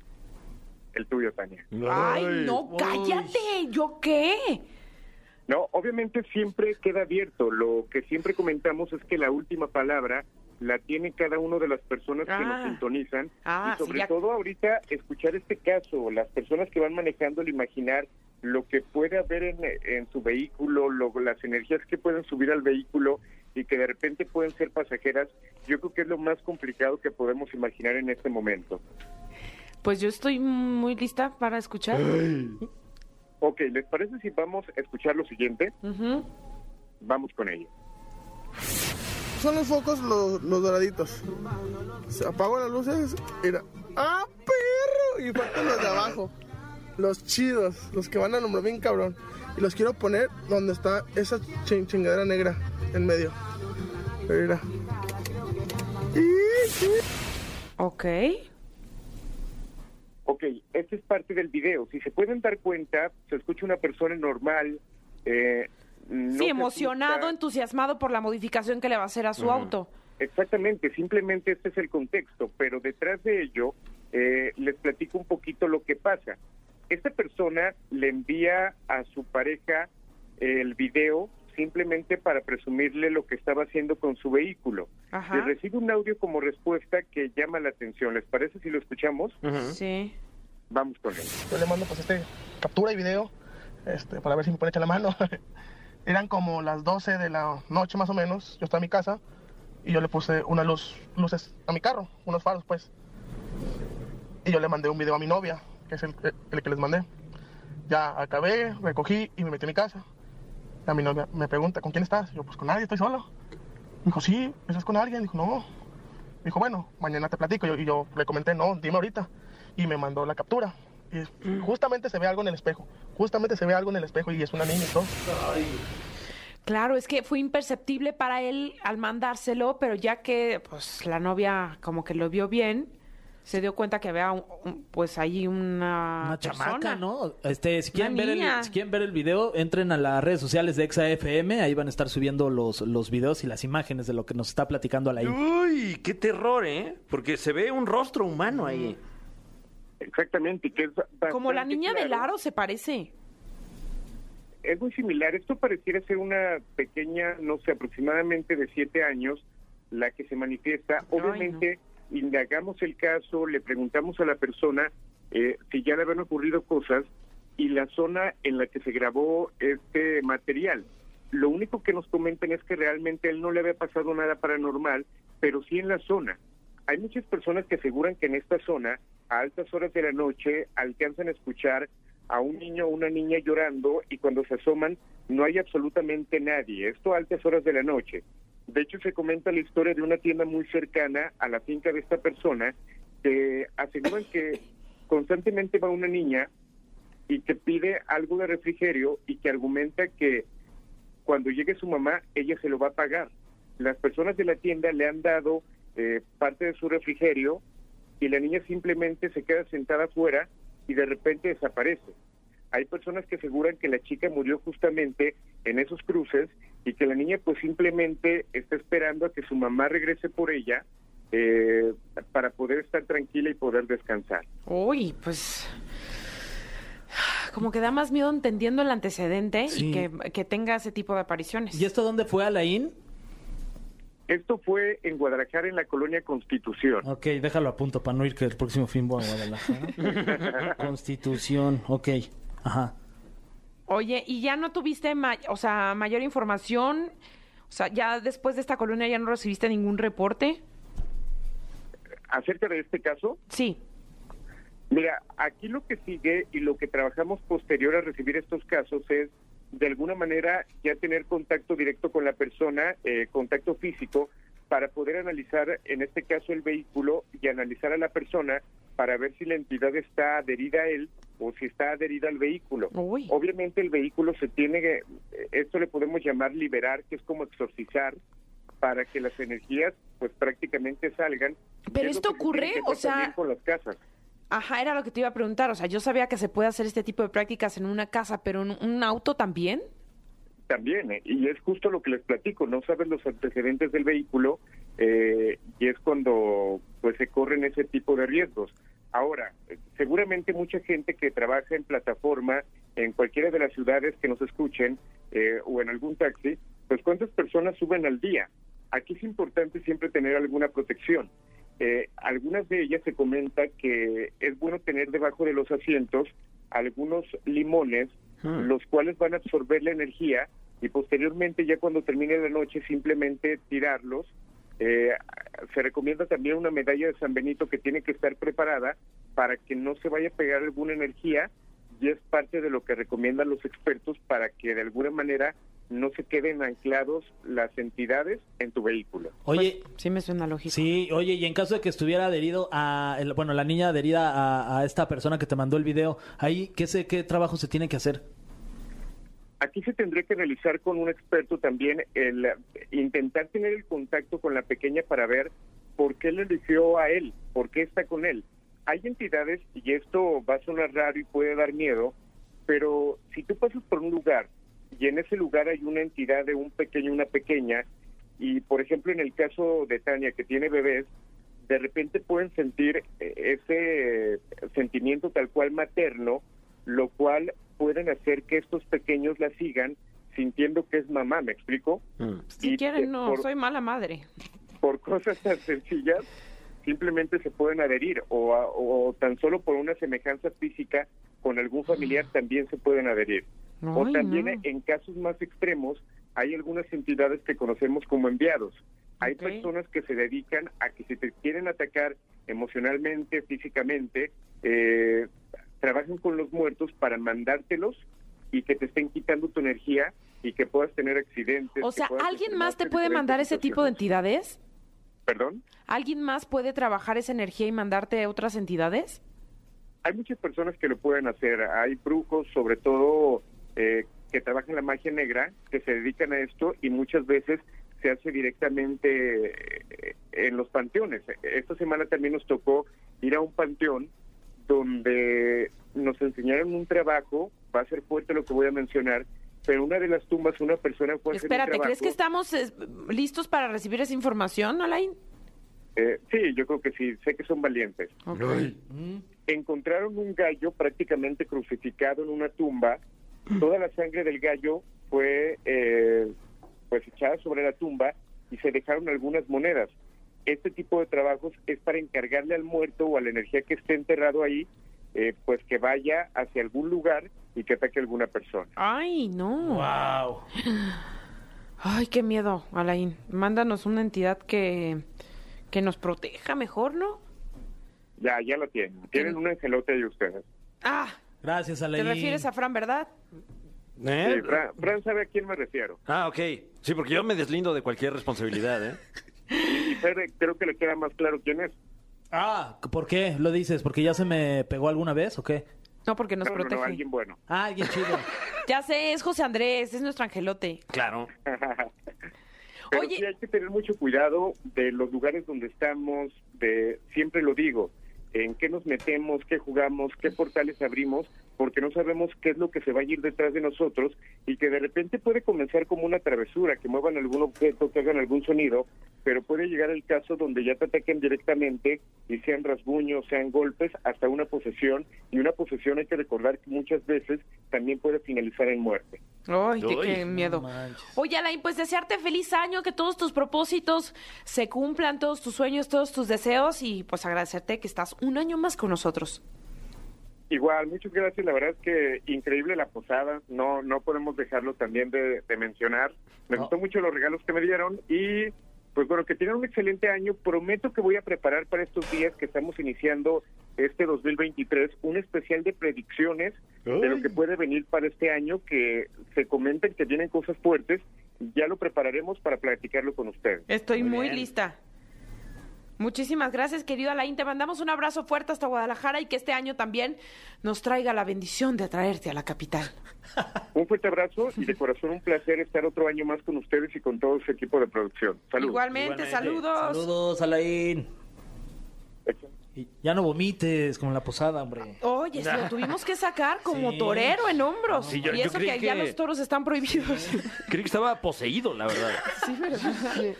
el tuyo, Tania. Ay, no, cállate. ¿Yo qué? No, obviamente siempre queda abierto. Lo que siempre comentamos es que la última palabra la tiene cada una de las personas que Ah. nos sintonizan. Ah, y sobre sí, ya- todo ahorita escuchar este caso, las personas que van manejando el imaginar lo que puede haber en, en su vehículo, lo- las energías que pueden subir al vehículo y que de repente pueden ser pasajeras, yo creo que es lo más complicado que podemos imaginar en este momento. Pues yo estoy muy lista para escuchar. Ok, ¿les parece si vamos a escuchar lo siguiente? Vamos con ello. Son los focos los, los doraditos. Se apago las luces. Mira. ¡Ah, perro! Y faltan los de abajo. Los chidos. Los que van a nombrar bien cabrón. Y los quiero poner donde está esa chin- chingadera negra en medio. Mira. Ok. Ok, esta es parte del video. Si se pueden dar cuenta, se escucha una persona normal. Eh, no sí, emocionado, asusta. entusiasmado por la modificación que le va a hacer a su auto. Exactamente, simplemente este es el contexto, pero detrás de ello eh, les platico un poquito lo que pasa. Esta persona le envía a su pareja el video simplemente para presumirle lo que estaba haciendo con su vehículo. Ajá. Y recibe un audio como respuesta que llama la atención. ¿Les parece si lo escuchamos? Sí. Vamos con él. Yo le mando pues este captura y video. Este, para ver si me puede echar la mano. *laughs* Eran como las 12 de la noche más o menos. Yo estaba en mi casa. Y yo le puse unas luz, luces a mi carro. Unos faros pues. Y yo le mandé un video a mi novia. Que es el, el que les mandé. Ya acabé, recogí y me metí en mi casa. A mi novia me pregunta, ¿con quién estás? Yo, pues con nadie, estoy solo. Me dijo, sí, ¿estás con alguien? Dijo, no. Me dijo, bueno, mañana te platico. Y y yo le comenté, no, dime ahorita. Y me mandó la captura. Y justamente se ve algo en el espejo. Justamente se ve algo en el espejo y es una niña y todo. Claro, es que fue imperceptible para él al mandárselo, pero ya que pues la novia como que lo vio bien, se dio cuenta que había un- un- pues ahí una, Una chamaca, persona. ¿no? Este, si quieren, ver el, si quieren ver el video, entren a las redes sociales de ExaFM, ahí van a estar subiendo los, los videos y las imágenes de lo que nos está platicando Alain. Uy, qué terror, ¿eh? Porque se ve un rostro humano ahí. Exactamente, que es Como la niña del claro. aro se parece. Es muy similar. Esto pareciera ser una pequeña, no sé, aproximadamente de siete años, la que se manifiesta. Ay, Obviamente, indagamos el caso, le preguntamos a la persona eh, si ya le habían ocurrido cosas y la zona en la que se grabó este material. Lo único que nos comentan es que realmente él no le había pasado nada paranormal, pero sí en la zona. Hay muchas personas que aseguran que en esta zona, a altas horas de la noche, alcanzan a escuchar a un niño o una niña llorando y cuando se asoman no hay absolutamente nadie. Esto a altas horas de la noche. De hecho, se comenta la historia de una tienda muy cercana a la finca de esta persona que aseguran que constantemente va una niña y que pide algo de refrigerio y que argumenta que cuando llegue su mamá, ella se lo va a pagar. Las personas de la tienda le han dado eh, parte de su refrigerio y la niña simplemente se queda sentada afuera y de repente desaparece. Hay personas que aseguran que la chica murió justamente en esos cruces y que la niña pues simplemente está esperando a que su mamá regrese por ella eh, para poder estar tranquila y poder descansar. Uy, pues como que da más miedo entendiendo el antecedente Sí. y que, que tenga ese tipo de apariciones. ¿Y esto dónde fue, Alain? Esto fue en Guadalajara, en la colonia Constitución. Ok, déjalo a punto para no ir que el próximo fin voy a Guadalajara. *laughs* Constitución, ok. Ajá. Oye, ¿y ya no tuviste, ma- o sea, mayor información? O sea, ya después de esta colonia ya no recibiste ningún reporte? Acerca de este caso, Sí. Mira, aquí lo que sigue y lo que trabajamos posterior a recibir estos casos es, de alguna manera, ya tener contacto directo con la persona, eh, contacto físico, para poder analizar, en este caso, el vehículo y analizar a la persona para ver si la entidad está adherida a él o si está adherida al vehículo. Uy. Obviamente el vehículo se tiene, que- eh, esto le podemos llamar liberar, que es como exorcizar, para que las energías pues prácticamente salgan. Pero Es esto se ocurre, o sea- con las casas. Ajá, era lo que te iba a preguntar. O sea, yo sabía que se puede hacer este tipo de prácticas en una casa, pero en un auto también. También, eh, y es justo lo que les platico, no sabes los antecedentes del vehículo eh, y es cuando pues se corren ese tipo de riesgos. Ahora, seguramente mucha gente que trabaja en plataforma en cualquiera de las ciudades que nos escuchen eh, o en algún taxi, pues cuántas personas suben al día. Aquí es importante siempre tener alguna protección. Eh, algunas de ellas se comenta que es bueno tener debajo de los asientos algunos limones, los cuales van a absorber la energía y posteriormente ya cuando termine la noche simplemente tirarlos. Eh, se recomienda también una medalla de San Benito que tiene que estar preparada para que no se vaya a pegar alguna energía y es parte de lo que recomiendan los expertos para que de alguna manera no se queden anclados las entidades en tu vehículo. Oye, Pues, sí me suena lógico. sí, oye, y en caso de que estuviera adherido a, el- bueno, la niña adherida a, a esta persona que te mandó el video, ahí, ¿qué, se, ¿qué trabajo se tiene que hacer? Aquí se tendría que realizar con un experto también el intentar tener el contacto con la pequeña para ver por qué le eligió a él, por qué está con él. Hay entidades, y esto va a sonar raro y puede dar miedo, pero si tú pasas por un lugar y en ese lugar hay una entidad de un pequeño, una pequeña, y por ejemplo en el caso de Tania que tiene bebés, de repente pueden sentir eh, ese sentimiento tal cual materno, lo cual pueden hacer que estos pequeños la sigan sintiendo que es mamá, ¿me explico? Si Y, quieren, no, por- soy mala madre. Por cosas tan sencillas, simplemente se pueden adherir o, a- o tan solo por una semejanza física con algún familiar también se pueden adherir. O también no. en casos más extremos hay algunas entidades que conocemos como enviados. Hay personas que se dedican a que si te quieren atacar emocionalmente, físicamente, eh, trabajan con los muertos para mandártelos y que te estén quitando tu energía y que puedas tener accidentes. O sea, ¿alguien más te puede mandar ese tipo de entidades? ¿Perdón? ¿Alguien más puede trabajar esa energía y mandarte a otras entidades? Hay muchas personas que lo pueden hacer. Hay brujos, sobre todo, eh, que trabajan la magia negra, que se dedican a esto y muchas veces se hace directamente eh, en los panteones. Esta semana también nos tocó ir a un panteón donde nos enseñaron un trabajo, va a ser fuerte lo que voy a mencionar, pero una de las tumbas una persona fue a hacer un Espérate, ¿crees que estamos eh, listos para recibir esa información, Alain? Eh, sí, yo creo que sí, sé que son valientes. Ok. Encontraron un gallo prácticamente crucificado en una tumba. Toda la sangre del gallo fue eh, pues echada sobre la tumba y se dejaron algunas monedas. Este tipo de trabajos es para encargarle al muerto o a la energía que esté enterrado ahí, eh, pues que vaya hacia algún lugar y que ataque a alguna persona. Ay, no. Wow. Ay, qué miedo, Alain. Mándanos una entidad que, que nos proteja mejor, ¿no? Ya, ya lo tienen. Tienen un angelote ahí ustedes. Ah, Gracias, te Alain. refieres a Fran, ¿verdad? ¿Eh? Sí, Fran, Fran sabe a quién me refiero. Ah, ok. Sí, porque yo me deslindo de cualquier responsabilidad, ¿eh? Y Fer, creo que le queda más claro quién es. Ah, ¿por qué lo dices? ¿Porque ya se me pegó alguna vez o qué? No, porque nos No, no, no, protege. alguien bueno. Ah, alguien chido. *laughs* Ya sé, es José Andrés, es nuestro angelote. Claro. *laughs* Pero Oye. sí hay que tener mucho cuidado de los lugares donde estamos, de siempre lo digo, en qué nos metemos, qué jugamos, qué portales abrimos, porque no sabemos qué es lo que se va a ir detrás de nosotros y que de repente puede comenzar como una travesura, que muevan algún objeto, que hagan algún sonido, pero puede llegar el caso donde ya te ataquen directamente y sean rasguños, sean golpes, hasta una posesión, y una posesión hay que recordar que muchas veces también puede finalizar en muerte. Ay, qué, miedo. Oye, Alain, pues desearte feliz año, que todos tus propósitos se cumplan, todos tus sueños, todos tus deseos y pues agradecerte que estás un año más con nosotros. Igual, muchas gracias. La verdad es que increíble la posada. No, no podemos dejarlo también de, de mencionar. Me No. gustó mucho los regalos que me dieron y, pues bueno, que tienen un excelente año. Prometo que voy a preparar para estos días que estamos iniciando este 2023 un especial de predicciones de lo que puede venir para este año. Que se comenten que vienen cosas fuertes. Ya lo prepararemos para platicarlo con ustedes. Estoy Muy muy, lista. Muchísimas gracias, querido Alain. Te mandamos un abrazo fuerte hasta Guadalajara y que este año también nos traiga la bendición de atraerte a la capital. *laughs* Un fuerte abrazo y de corazón un placer estar otro año más con ustedes y con todo su equipo de producción. Saludos. Igualmente, Igualmente. saludos. Saludos, Alain. Y ya no vomites como en la posada, hombre. Oye, se lo tuvimos que sacar como Sí. torero en hombros. Sí, yo- y yo eso creí que, ya que- los toros están prohibidos. Creí que estaba poseído, la verdad. sí, ¿verdad?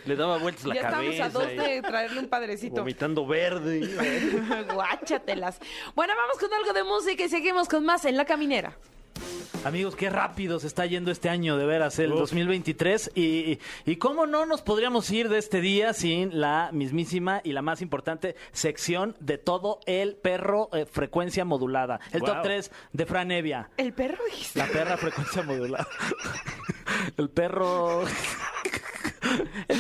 Le daba vueltas la ya cabeza. estamos a dos y de traerle un padrecito. Vomitando verde. *laughs* Guáchatelas. Bueno, vamos con algo de música y seguimos con más en La Caminera. Amigos, qué rápido se está yendo este año, de veras, el Uf. 2023. Y, y cómo no nos podríamos ir de este día sin la mismísima y la más importante sección de todo el perro eh, frecuencia modulada. El Wow. top 3 de Fran Evia. ¿El perro dijiste? La perra frecuencia modulada. *laughs* El perro. *laughs* Es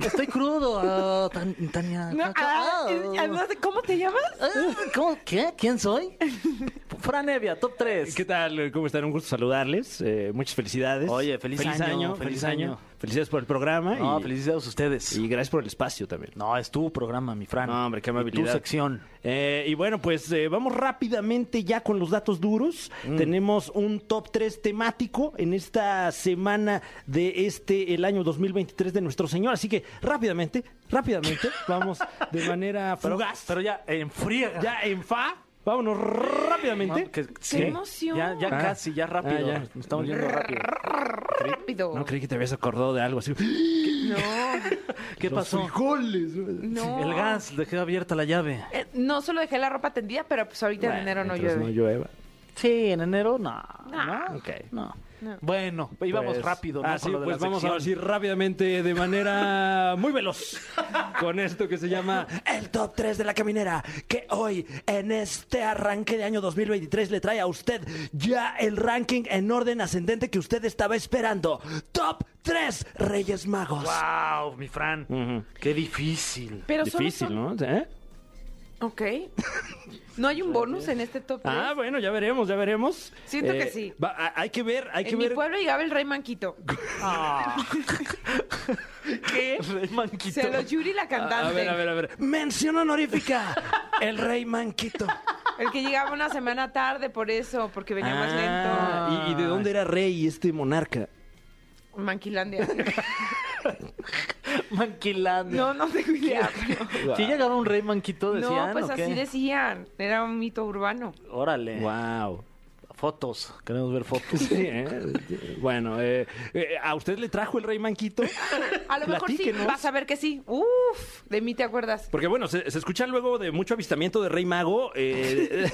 que estoy crudo, ah, Tan- Tania. No, ah, no sé, ¿Cómo te llamas? Ah, ¿cómo? ¿Qué? ¿Quién soy? *laughs* Fran Evia, top 3. ¿Qué tal? ¿Cómo están? Un gusto saludarles. Eh, muchas felicidades. Oye, feliz año, feliz año. Felicidades por el programa. No, y, felicidades a ustedes. y gracias por el espacio también. No, es tu programa, mi Fran. No, hombre, qué Y amabilidad. Tu sección. Eh, y bueno, pues eh, vamos rápidamente ya con los datos duros. Mm. Tenemos un top 3 temático en esta semana de este, el año 2023 de nuestro Señor. Así que rápidamente, rápidamente, vamos de *laughs* manera fugaz. pero ya, en friega. ya en fa, vámonos rápidamente. No, ¡Qué sí. emoción! Ya, ya Ah. casi, ya rápido. Ah, ya. Nos estamos yendo rápido. Rápido. No creí que te habías acordado de algo así. No, *gasps* ¿Qué Los pasó? frijoles. no. El gas, dejé abierta la llave. Eh, no solo dejé la ropa tendida, pero pues ahorita en enero no mientras llueve. No llueva. Sí, en enero no. No. Ok. No. No. Bueno, íbamos Pues, rápido, ¿no? Con sí, lo de pues la vamos sección. a decir rápidamente, de manera muy veloz, con esto que se llama el top 3 de la caminera, que hoy, en este arranque de año 2023, le trae a usted ya el ranking en orden ascendente que usted estaba esperando. Top 3 Reyes Magos. Wow, mi Fran. Qué difícil. Pero Difícil, son- ¿no? ¿Eh? Ok. ¿No hay un bonus en este top 3? Ah, bueno, ya veremos, ya veremos. Siento que sí. va- a- hay que ver, hay que en mi ver. pueblo llegaba el rey Manquito. *laughs* ¿Qué? Rey Manquito. Se lo Yuri la cantante. A ver, a ver, a ver. Mención honorífica. El rey Manquito. El que llegaba una semana tarde por eso, porque venía más Ah, lento. ¿y, y de dónde era rey este monarca? Manquilandia. *laughs* *laughs* Manquilandia. No, no tengo idea. pero- Si llegaba un rey manquito, decían. No, pues ¿o qué? así decían. Era un mito urbano. Órale. Wow. Fotos. Queremos ver fotos. Sí, ¿eh? Bueno, eh, eh, ¿a usted le trajo el rey Manquito? A lo mejor sí, Platíquenos. vas a ver que sí. Uf, de mí te acuerdas. Porque bueno, se, se escucha luego de mucho avistamiento de Rey Mago, eh,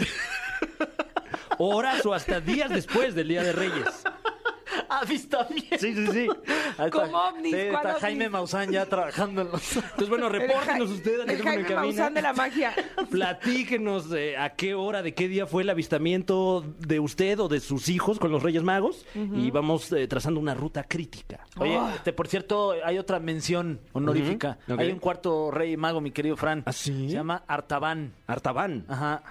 *laughs* horas o hasta días después del Día de Reyes. *laughs* Avistamiento. Sí, sí, sí. Ahí está. Como ovnis, Sí, ¿cuál está ovnis? Jaime Maussan ya trabajando en los... Entonces, bueno, repórtenos El Ja- usted al El teléfono en Jaime cabina. Maussan de la magia. *laughs* Platíquenos eh, a qué hora, de qué día fue el avistamiento de usted o de sus hijos con los Reyes Magos y vamos eh, trazando una ruta crítica. Oye, Oh. este, por cierto, hay otra mención honorífica. Hay un cuarto rey mago, mi querido Fran. ¿Ah, sí? Se llama Artaban. Artaban. Ajá.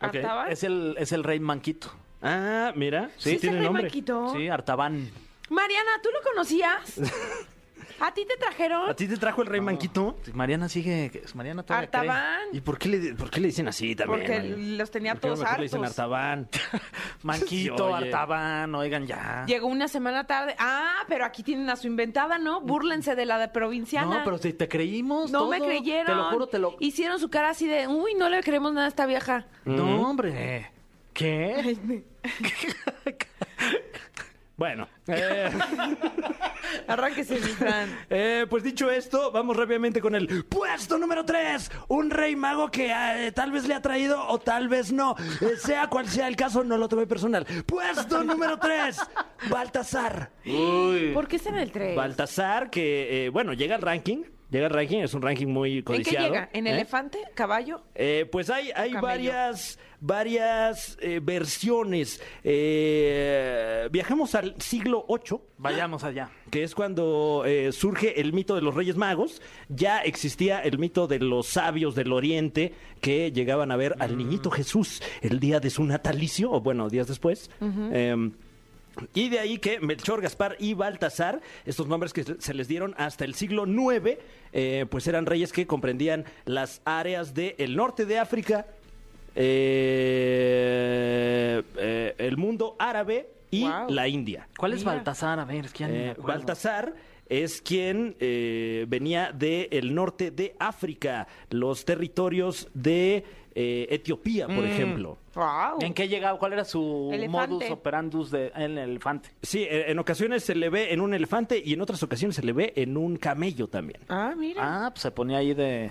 Ok. ¿Artaban? Es el, es el rey manquito. Ah, mira, sí, ¿Sí es tiene el rey nombre. Maquito? Sí, Artaban. Mariana, ¿tú lo conocías? *laughs* ¿A ti te trajeron? ¿A ti te trajo el Rey Manquito? Mariana sigue... Mariana todavía cree. Artaban. ¿Y por qué, le, por qué le dicen así también? Porque los tenía ¿Por todos mejor le dicen hartos. Artaban? *laughs* Manquito, *laughs* Oye. Artaban, oigan ya. Llegó una semana tarde. Ah, pero aquí tienen a su inventada, ¿no? Búrlense de la de provinciana. No, pero si te creímos No todo. me creyeron. Te lo juro, te lo... Hicieron su cara así de, uy, no le creemos nada a esta vieja. No, hombre. ¿Qué? *laughs* Bueno, eh, *laughs* Arránquese, eh, pues dicho esto, vamos rápidamente con el puesto número 3. Un rey mago que eh, tal vez le ha traído o tal vez no. Eh, sea cual sea el caso, no lo tomé personal. Puesto número 3. Baltasar. ¿Por qué está en el 3? Baltasar, que, eh, bueno, llega al ranking. Llega al ranking, es un ranking muy ¿En qué codiciado. llega? ¿En ¿eh? elefante? ¿Caballo? Eh, pues hay, hay varias, varias eh, versiones. Eh, viajamos al siglo VIII, Vayamos allá. que es cuando eh, surge el mito de los Reyes Magos. Ya existía el mito de los sabios del Oriente que llegaban a ver al niñito Jesús el día de su natalicio, o bueno, días después. Y de ahí que Melchor, Gaspar y Baltasar, estos nombres que se les dieron hasta el siglo IX, eh, pues eran reyes que comprendían las áreas del norte de África, eh, eh, el mundo árabe y la India. ¿Cuál es Mira. Baltasar? A ver, es que ya ni me acuerdo. Baltasar es quien eh, venía del norte de África, los territorios de eh, Etiopía, por ejemplo. ¡Wow! ¿En qué llegaba? ¿Cuál era su Elefante. modus operandus de, en el elefante? Sí, eh, en ocasiones se le ve en un elefante y en otras ocasiones se le ve en un camello también. Ah, mira. Ah, pues se ponía ahí de...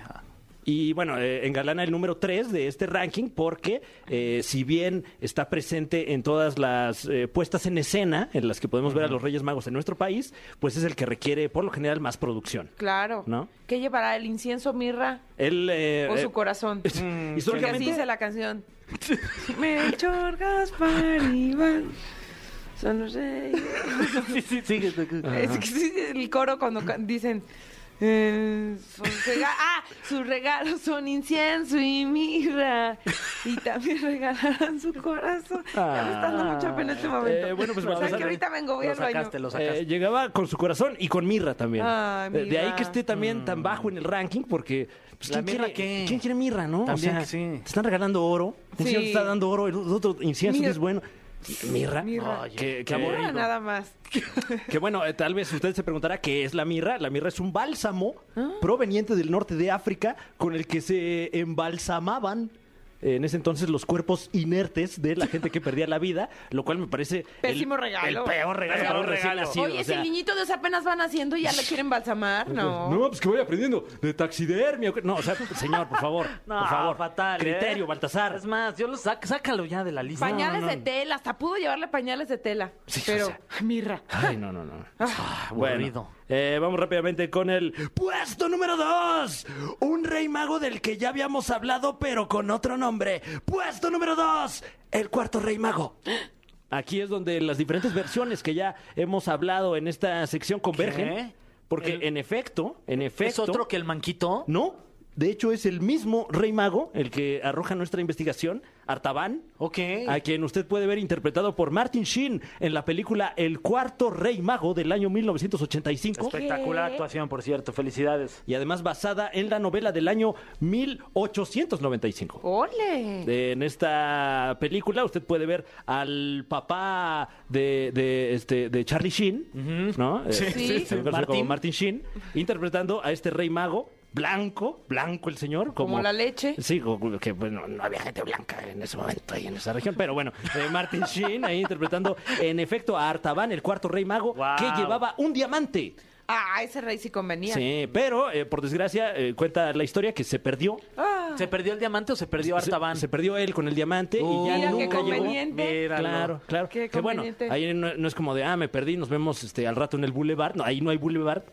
Y bueno, eh, engalana el número 3 de este ranking porque eh, si bien está presente en todas las eh, puestas en escena en las que podemos ver a los Reyes Magos en nuestro país, pues es el que requiere por lo general más producción. Claro. ¿No? ¿Qué llevará? ¿El incienso, mirra Él, eh, o eh, su corazón? *laughs* Porque así históricamente, dice la canción. *laughs* Melchor, Gaspar, Iván. Son los reyes. *laughs* sí, sí, sigue. Es que sí, el coro cuando dicen. Eh, sus ah, sus regalos son incienso y mirra. Y también regalarán su corazón. Ya me está dando mucha pena este momento. Eh, bueno, pues o sea, que ahorita vengo, voy Lo al baño. sacaste, lo sacaste. Eh, llegaba con su corazón y con mirra también. Ay, Eh, De ahí mirra. que esté también tan bajo en el ranking, porque. pues, ¿La ¿quién, mirra quiere, qué? ¿Quién quiere mirra, no? También o sea, que sí. Te están regalando oro. Un Sí. señor te está dando oro, el otro incienso es bueno. Mirra. Mirra. Ay, qué, qué Mirra aburrido. nada más. Que bueno, eh, tal vez usted se preguntará qué es la mirra. La mirra es un bálsamo Ah. proveniente del norte de África con el que se embalsamaban en ese entonces los cuerpos inertes de la gente que perdía la vida, lo cual me parece el- Pésimo regalo. el peor regalo Peor para un recién regalo. nacido. Oye, o sea, si el niñito de apenas van haciendo y ya le quieren balsamar, *laughs* no. No, pues que voy aprendiendo de taxidermia. No, o sea, señor, por favor, *laughs* No, por favor. fatal. Criterio, ¿eh? Baltasar. Es más, yo lo sac- sácalo ya de la lista. Pañales no, no. de tela, hasta pudo llevarle pañales de tela. Sí, pero, o sea. mirra. Ay, no, no, no. aburrido. Bueno, eh, vamos rápidamente con el puesto número 2. Un rey mago del que ya habíamos hablado, pero con otro nombre. Puesto número 2. El cuarto rey mago. Aquí es donde las diferentes versiones que ya hemos hablado en esta sección convergen. ¿Qué? Porque El- en efecto, en efecto. ¿Es otro que el manquito? No. De hecho, es el mismo Rey Mago el que arroja nuestra investigación, Artaban, Ok. a quien usted puede ver interpretado por Martin Sheen en la película El Cuarto Rey Mago del año 1985. Espectacular ¿Qué? actuación, por cierto. Felicidades. Y además basada en la novela del año 1895. ¡Ole! De- En esta película usted puede ver al papá de, de, este, de Charlie Sheen, ¿no? Sí. Sí. conoce como Martin. Martin Sheen, interpretando a este rey mago blanco, blanco el señor. Como, Como la leche. Sí, como que bueno, no había gente blanca en ese momento ahí en esa región, pero bueno, eh, Martin *laughs* Sheen ahí interpretando en efecto a Artaban, el cuarto rey mago, Wow. que llevaba un diamante. Ah, ese rey sí convenía. Sí, pero eh, por desgracia eh, cuenta la historia que se perdió. Ah, ¿Se perdió el diamante o se perdió Artaban? Se, se perdió él con el diamante y ya Mira qué nunca llegó. conveniente. Míralo. Claro, claro. Qué que bueno, ahí no, no es como de, ah, me perdí, nos vemos este, al rato en el boulevard. No, ahí no hay boulevard.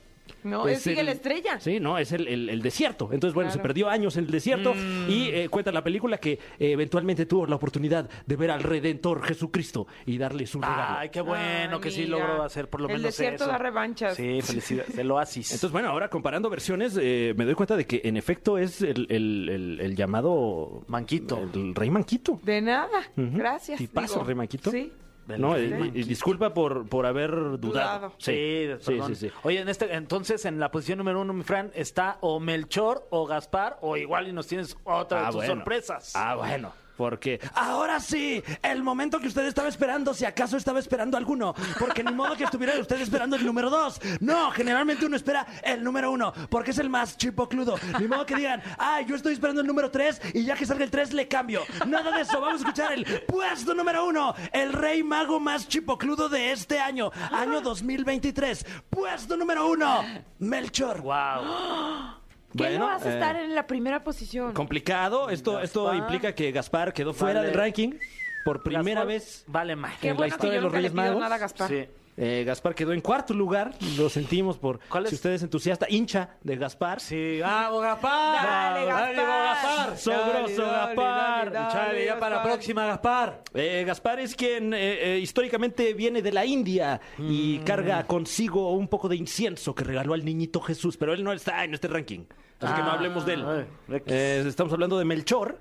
No, Es él sigue el- la estrella. Sí, no, es el, el- el desierto. Entonces, bueno, Claro. se perdió años en el desierto y eh, cuenta la película que eh, eventualmente tuvo la oportunidad de ver al Redentor Jesucristo y darle su regalo. Ay, qué bueno Ay, que sí logró hacer por lo El menos desierto eso. da revanchas. Sí, felicidades. El oasis. *laughs* Entonces, bueno, ahora comparando versiones, eh, me doy cuenta de que en efecto es el, el- el- el llamado... Manquito. El rey Manquito. De nada. Gracias. ¿Y pasa, digo. rey Manquito? Sí. No, y- y, disculpa por, por haber dudado. Dudado. Sí, sí, sí, sí. Oye, en este, entonces en la posición número uno, mi Fran, está o Melchor o Gaspar, o igual y nos tienes otra de Ah, tus bueno. sorpresas. Ah, bueno. Porque ahora sí, el momento que usted estaba esperando, si acaso estaba esperando alguno, porque ni modo que estuviera usted esperando el número dos. No, generalmente uno espera el número uno, porque es el más chipocludo. Ni modo que digan, ay, yo estoy esperando el número tres y ya que salga el tres le cambio. Nada de eso, vamos a escuchar el puesto número uno, el rey mago más chipocludo de este año, año 2023. Puesto número uno, Melchor. Wow. ¿Qué Bueno, lo hace eh, estar en la primera posición? Complicado. Esto, esto implica que Gaspar quedó fuera Vale. del ranking por primera Gaspar vez. Vale más. Qué en la bueno que historia yo de los nunca le Reyes pido Magos. nada a Gaspar. Sí. Eh, Gaspar quedó en cuarto lugar. Lo sentimos por ¿Cuál si es? usted es entusiasta, hincha de Gaspar. Sí, vamos Gaspar. Dale, Gaspar. Gaspar. Sogroso Dale, dale, Gaspar. dale, Chale, ya para la próxima, Gaspar. Eh, Gaspar es quien eh, eh, históricamente viene de la India y Mm. carga consigo un poco de incienso que regaló al niñito Jesús, pero él no está en este ranking. Así que no Ah, hablemos de él. ay. Eh, estamos hablando de Melchor.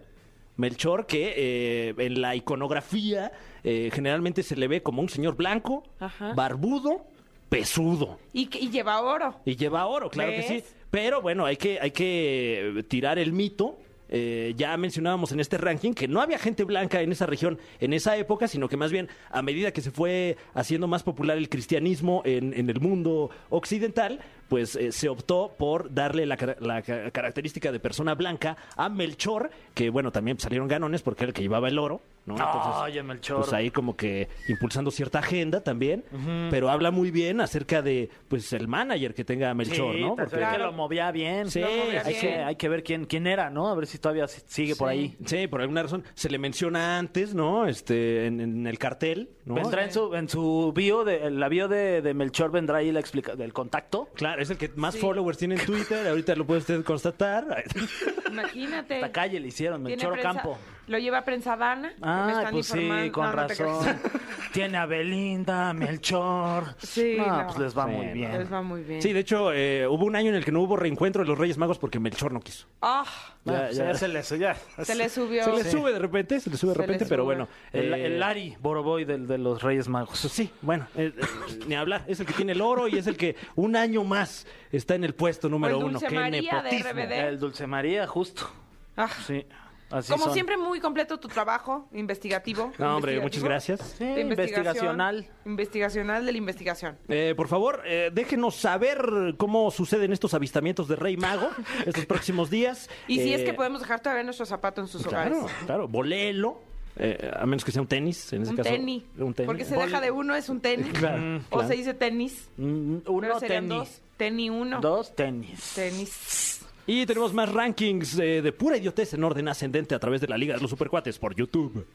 Melchor, que eh, en la iconografía eh, generalmente se le ve como un señor blanco, Ajá. barbudo, pesudo. Y, que- y lleva oro. Y lleva oro, claro que sí. Pero bueno, hay que, hay que tirar el mito. Eh, ya mencionábamos en este ranking que no había gente blanca en esa región en esa época, sino que más bien a medida que se fue haciendo más popular el cristianismo en, el mundo occidental, pues eh, se optó por darle la, la ca- característica de persona blanca a Melchor, que bueno, también salieron ganones porque era el que llevaba el oro, ¿no? Oye, Melchor. Pues ahí como que impulsando cierta agenda también, pero habla muy bien acerca de pues el manager que tenga Melchor, sí, ¿no? Porque- que lo movía bien. Sí, movía hay, bien. que, hay que ver quién, quién era, ¿no? A ver si todavía si- sigue por ahí. Sí, por alguna razón se le menciona antes, ¿no? Este, en, en el cartel, ¿no? Vendrá en su, en su bio, de, en la bio de, de Melchor vendrá ahí la explica del contacto. Claro, es el que más followers tiene en Twitter, ahorita lo puede usted constatar. *laughs* Imagínate. La calle le hicieron, Melchor Campo. Lo lleva a prensa Dana. que me Ah, están pues sí, con No, razón. *laughs* *laughs* Tiene a Belinda, Melchor. Sí, no, no. pues les va muy bien. Les va muy bien. Sí, de hecho, eh, hubo un año en el que no hubo reencuentro de los Reyes Magos porque Melchor no quiso. Ah, Ya, Ya, ya, ya. se le ya. se le subió. Se le sube de repente, se le sube de repente, pero bueno. El, eh, el Lari Boroboy del, de los Reyes Magos. Pues sí, bueno, eh, eh, ni hablar. Es el que tiene el oro y es el que un año más está en el puesto número el uno. Dulce ¡Qué María de nepotismo! RBD. El Dulce María, justo. Ah, Sí. Así Como son. siempre, muy completo tu trabajo investigativo. No, hombre, investigativo, muchas gracias. Sí, de investigación, investigacional. Investigacional de la investigación. Eh, por favor, eh, déjenos saber cómo suceden estos avistamientos de Rey Mago *laughs* estos próximos días. Y si es Eh, que podemos dejar todavía nuestro zapato en sus Claro, hogares. claro, volelo. eh, a menos que sea un tenis, en ese Un caso. tenis. Un tenis. Porque se deja de uno, es un tenis. *laughs* Claro, O claro. se dice tenis. Mm, Pero Uno tenis. dos. Tenis uno. Dos tenis. Tenis. Y tenemos más rankings eh, de pura idiotez en orden ascendente a través de la Liga de los Supercuates por YouTube.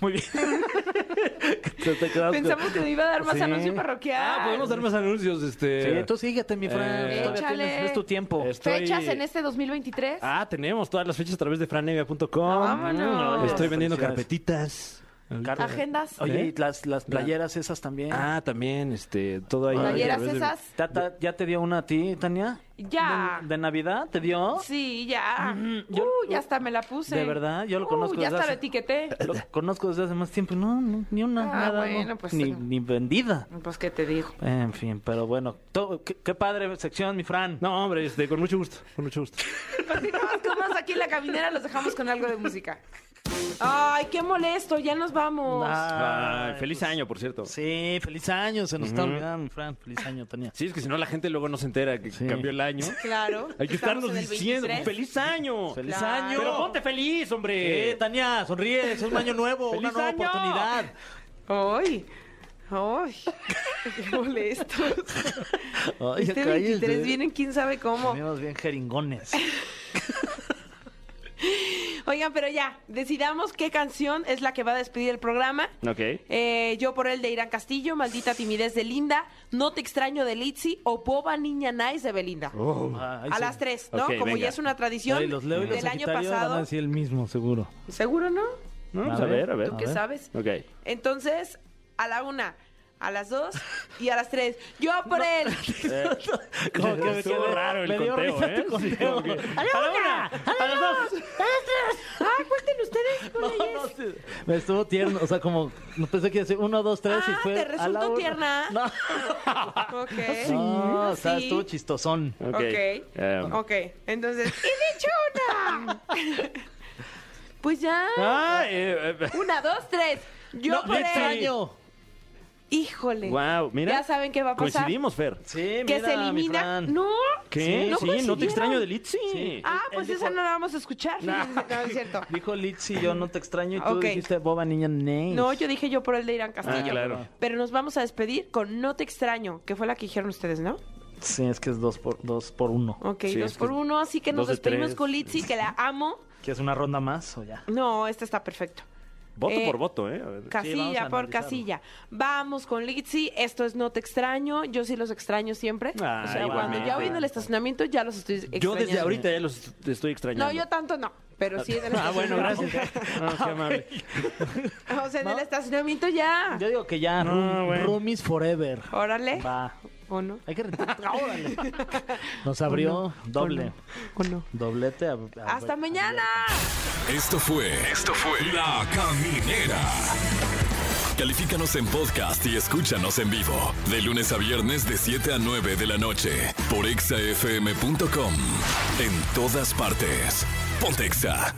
Muy bien. *laughs* Te- te quedas- Pensamos que me iba a dar más Sí. anuncio parroquial. Ah, podemos dar más anuncios. Este... Sí, tú síguete, mi Fran. Eh, Todavía Échale. tienes- es tu tiempo. Estoy- Fechas en este 2023. Ah, tenemos todas las fechas a través de franevia.com. Vámonos. Estoy vendiendo Felicidades. carpetitas. Agendas. Oye, ¿Eh? y las, las playeras esas también. Ah, también, este, todo ahí. Playeras esas. ¿Ya, ta- ya te dio una a ti, Tania? Ya. ¿De, de Navidad te dio? Sí, ya. yo- uh, ya hasta me la puse. ¿De verdad? Yo lo Uh, conozco Ya desde hasta lo hace- etiqueté. Lo conozco desde hace más tiempo no, no, ni una, Ah, nada. bueno, no. pues, ni, eh. ni vendida. Pues, ¿qué te digo? En fin, pero bueno. To- qué, qué padre sección, mi Fran. No, hombre, este, con mucho gusto, con mucho gusto. Continuamos con más aquí en la caminera, los dejamos con algo de música. Ay, qué molesto, ya nos vamos. Ay, feliz año, por cierto. Sí, feliz año. Se nos está olvidando, Fran. Feliz año, Tania. Sí, es que si no la gente luego no se entera que Sí. cambió el año. Claro. Hay que estamos estarnos en el diciendo, 23. ¡feliz año! ¡Feliz Claro. año! Pero ponte feliz, hombre. Eh, Tania, sonríe. Es un año nuevo, una ¡Feliz nueva año! oportunidad. Ay, ay, qué molestos. Ay, Este cállese. 23 vienen quién sabe cómo. Venimos bien jeringones. *laughs* Oigan, pero ya, decidamos qué canción es la que va a despedir el programa. Ok. Eh, yo por el de Irán Castillo, Maldita Timidez de Linda, No Te Extraño de Litzy o Boba Niña Nice de Belinda. Ah, ahí a sí. las tres, ¿no? Como venga. ya es una tradición Ay, los leo y los del año Sagitario van a pasado. decir el mismo, seguro. ¿Seguro no? No, A pues a ver, a ver. ¿Tú qué ver. sabes? Ok. Entonces, a la una, a las dos y a las tres. Yo por él. *laughs* Como que me Estuvo quedé- raro el me dio conteo, risa ¿eh? tu Sí, conteo. como que- A la una, a las dos, a las tres. Ah, cuenten ustedes. *laughs* No, güeyes. no, sí. Me estuvo tierno, o sea, como no pensé que iba a decir uno, dos, tres y Ah, fue ¿te a la resultó una. tierna? No, *laughs* Ok. no o sea, Sí. estuvo chistosón. Ok. Ok. Em, Ok. Entonces, ¡y dicho una! pues ya. Ah, eh, eh, Una, dos, tres. Yo No, por él. Híjole. Wow, mira. Ya saben qué va a pasar. Coincidimos, Fer. Sí, Que mira, se mi elimina. Fran. No. ¿Qué? Sí, Sí, no no te extraño de Litzy. Sí. Ah, pues dijo- esa no la vamos a escuchar. fíjense. *laughs* No, es cierto. Dijo Litzy, yo no te extraño y tú dijiste boba niña Nace. No, yo dije yo por el de Irán Castillo. Ah, claro. Pero nos vamos a despedir con No te extraño, que fue la que dijeron ustedes, ¿no? Sí, es que es dos por, dos por uno. Ok, Sí, dos por que uno, así que nos de despedimos tres. con Litzy, que la amo. ¿Quieres una ronda más o ya? No, esta está perfecto. Voto Eh, por voto, ¿eh? A ver. Casilla por casilla. Vamos con Litzy. Esto es No Te Extraño. Yo sí los extraño siempre. Ah, o sea, cuando ya voy en el estacionamiento ya los estoy extrañando. Yo desde ahorita ya los estoy extrañando. No, yo tanto no. Pero sí en el *laughs* Ah, bueno, estacionamiento. gracias. *laughs* No, qué amable. O sea, en el estacionamiento ya. Yo digo que ya, No, room- bueno. roomies forever. Órale. Va. ¿O no? Hay que rentar. Órale. *laughs* Nos abrió doble. ¿O no? Doblete. a- a- ¡Hasta mañana! Esto fue. Esto fue. La Caminera. Califícanos en podcast y escúchanos en vivo. De lunes a viernes, de 7 a 9 de la noche. Por exafm.com. En todas partes. Pontexa.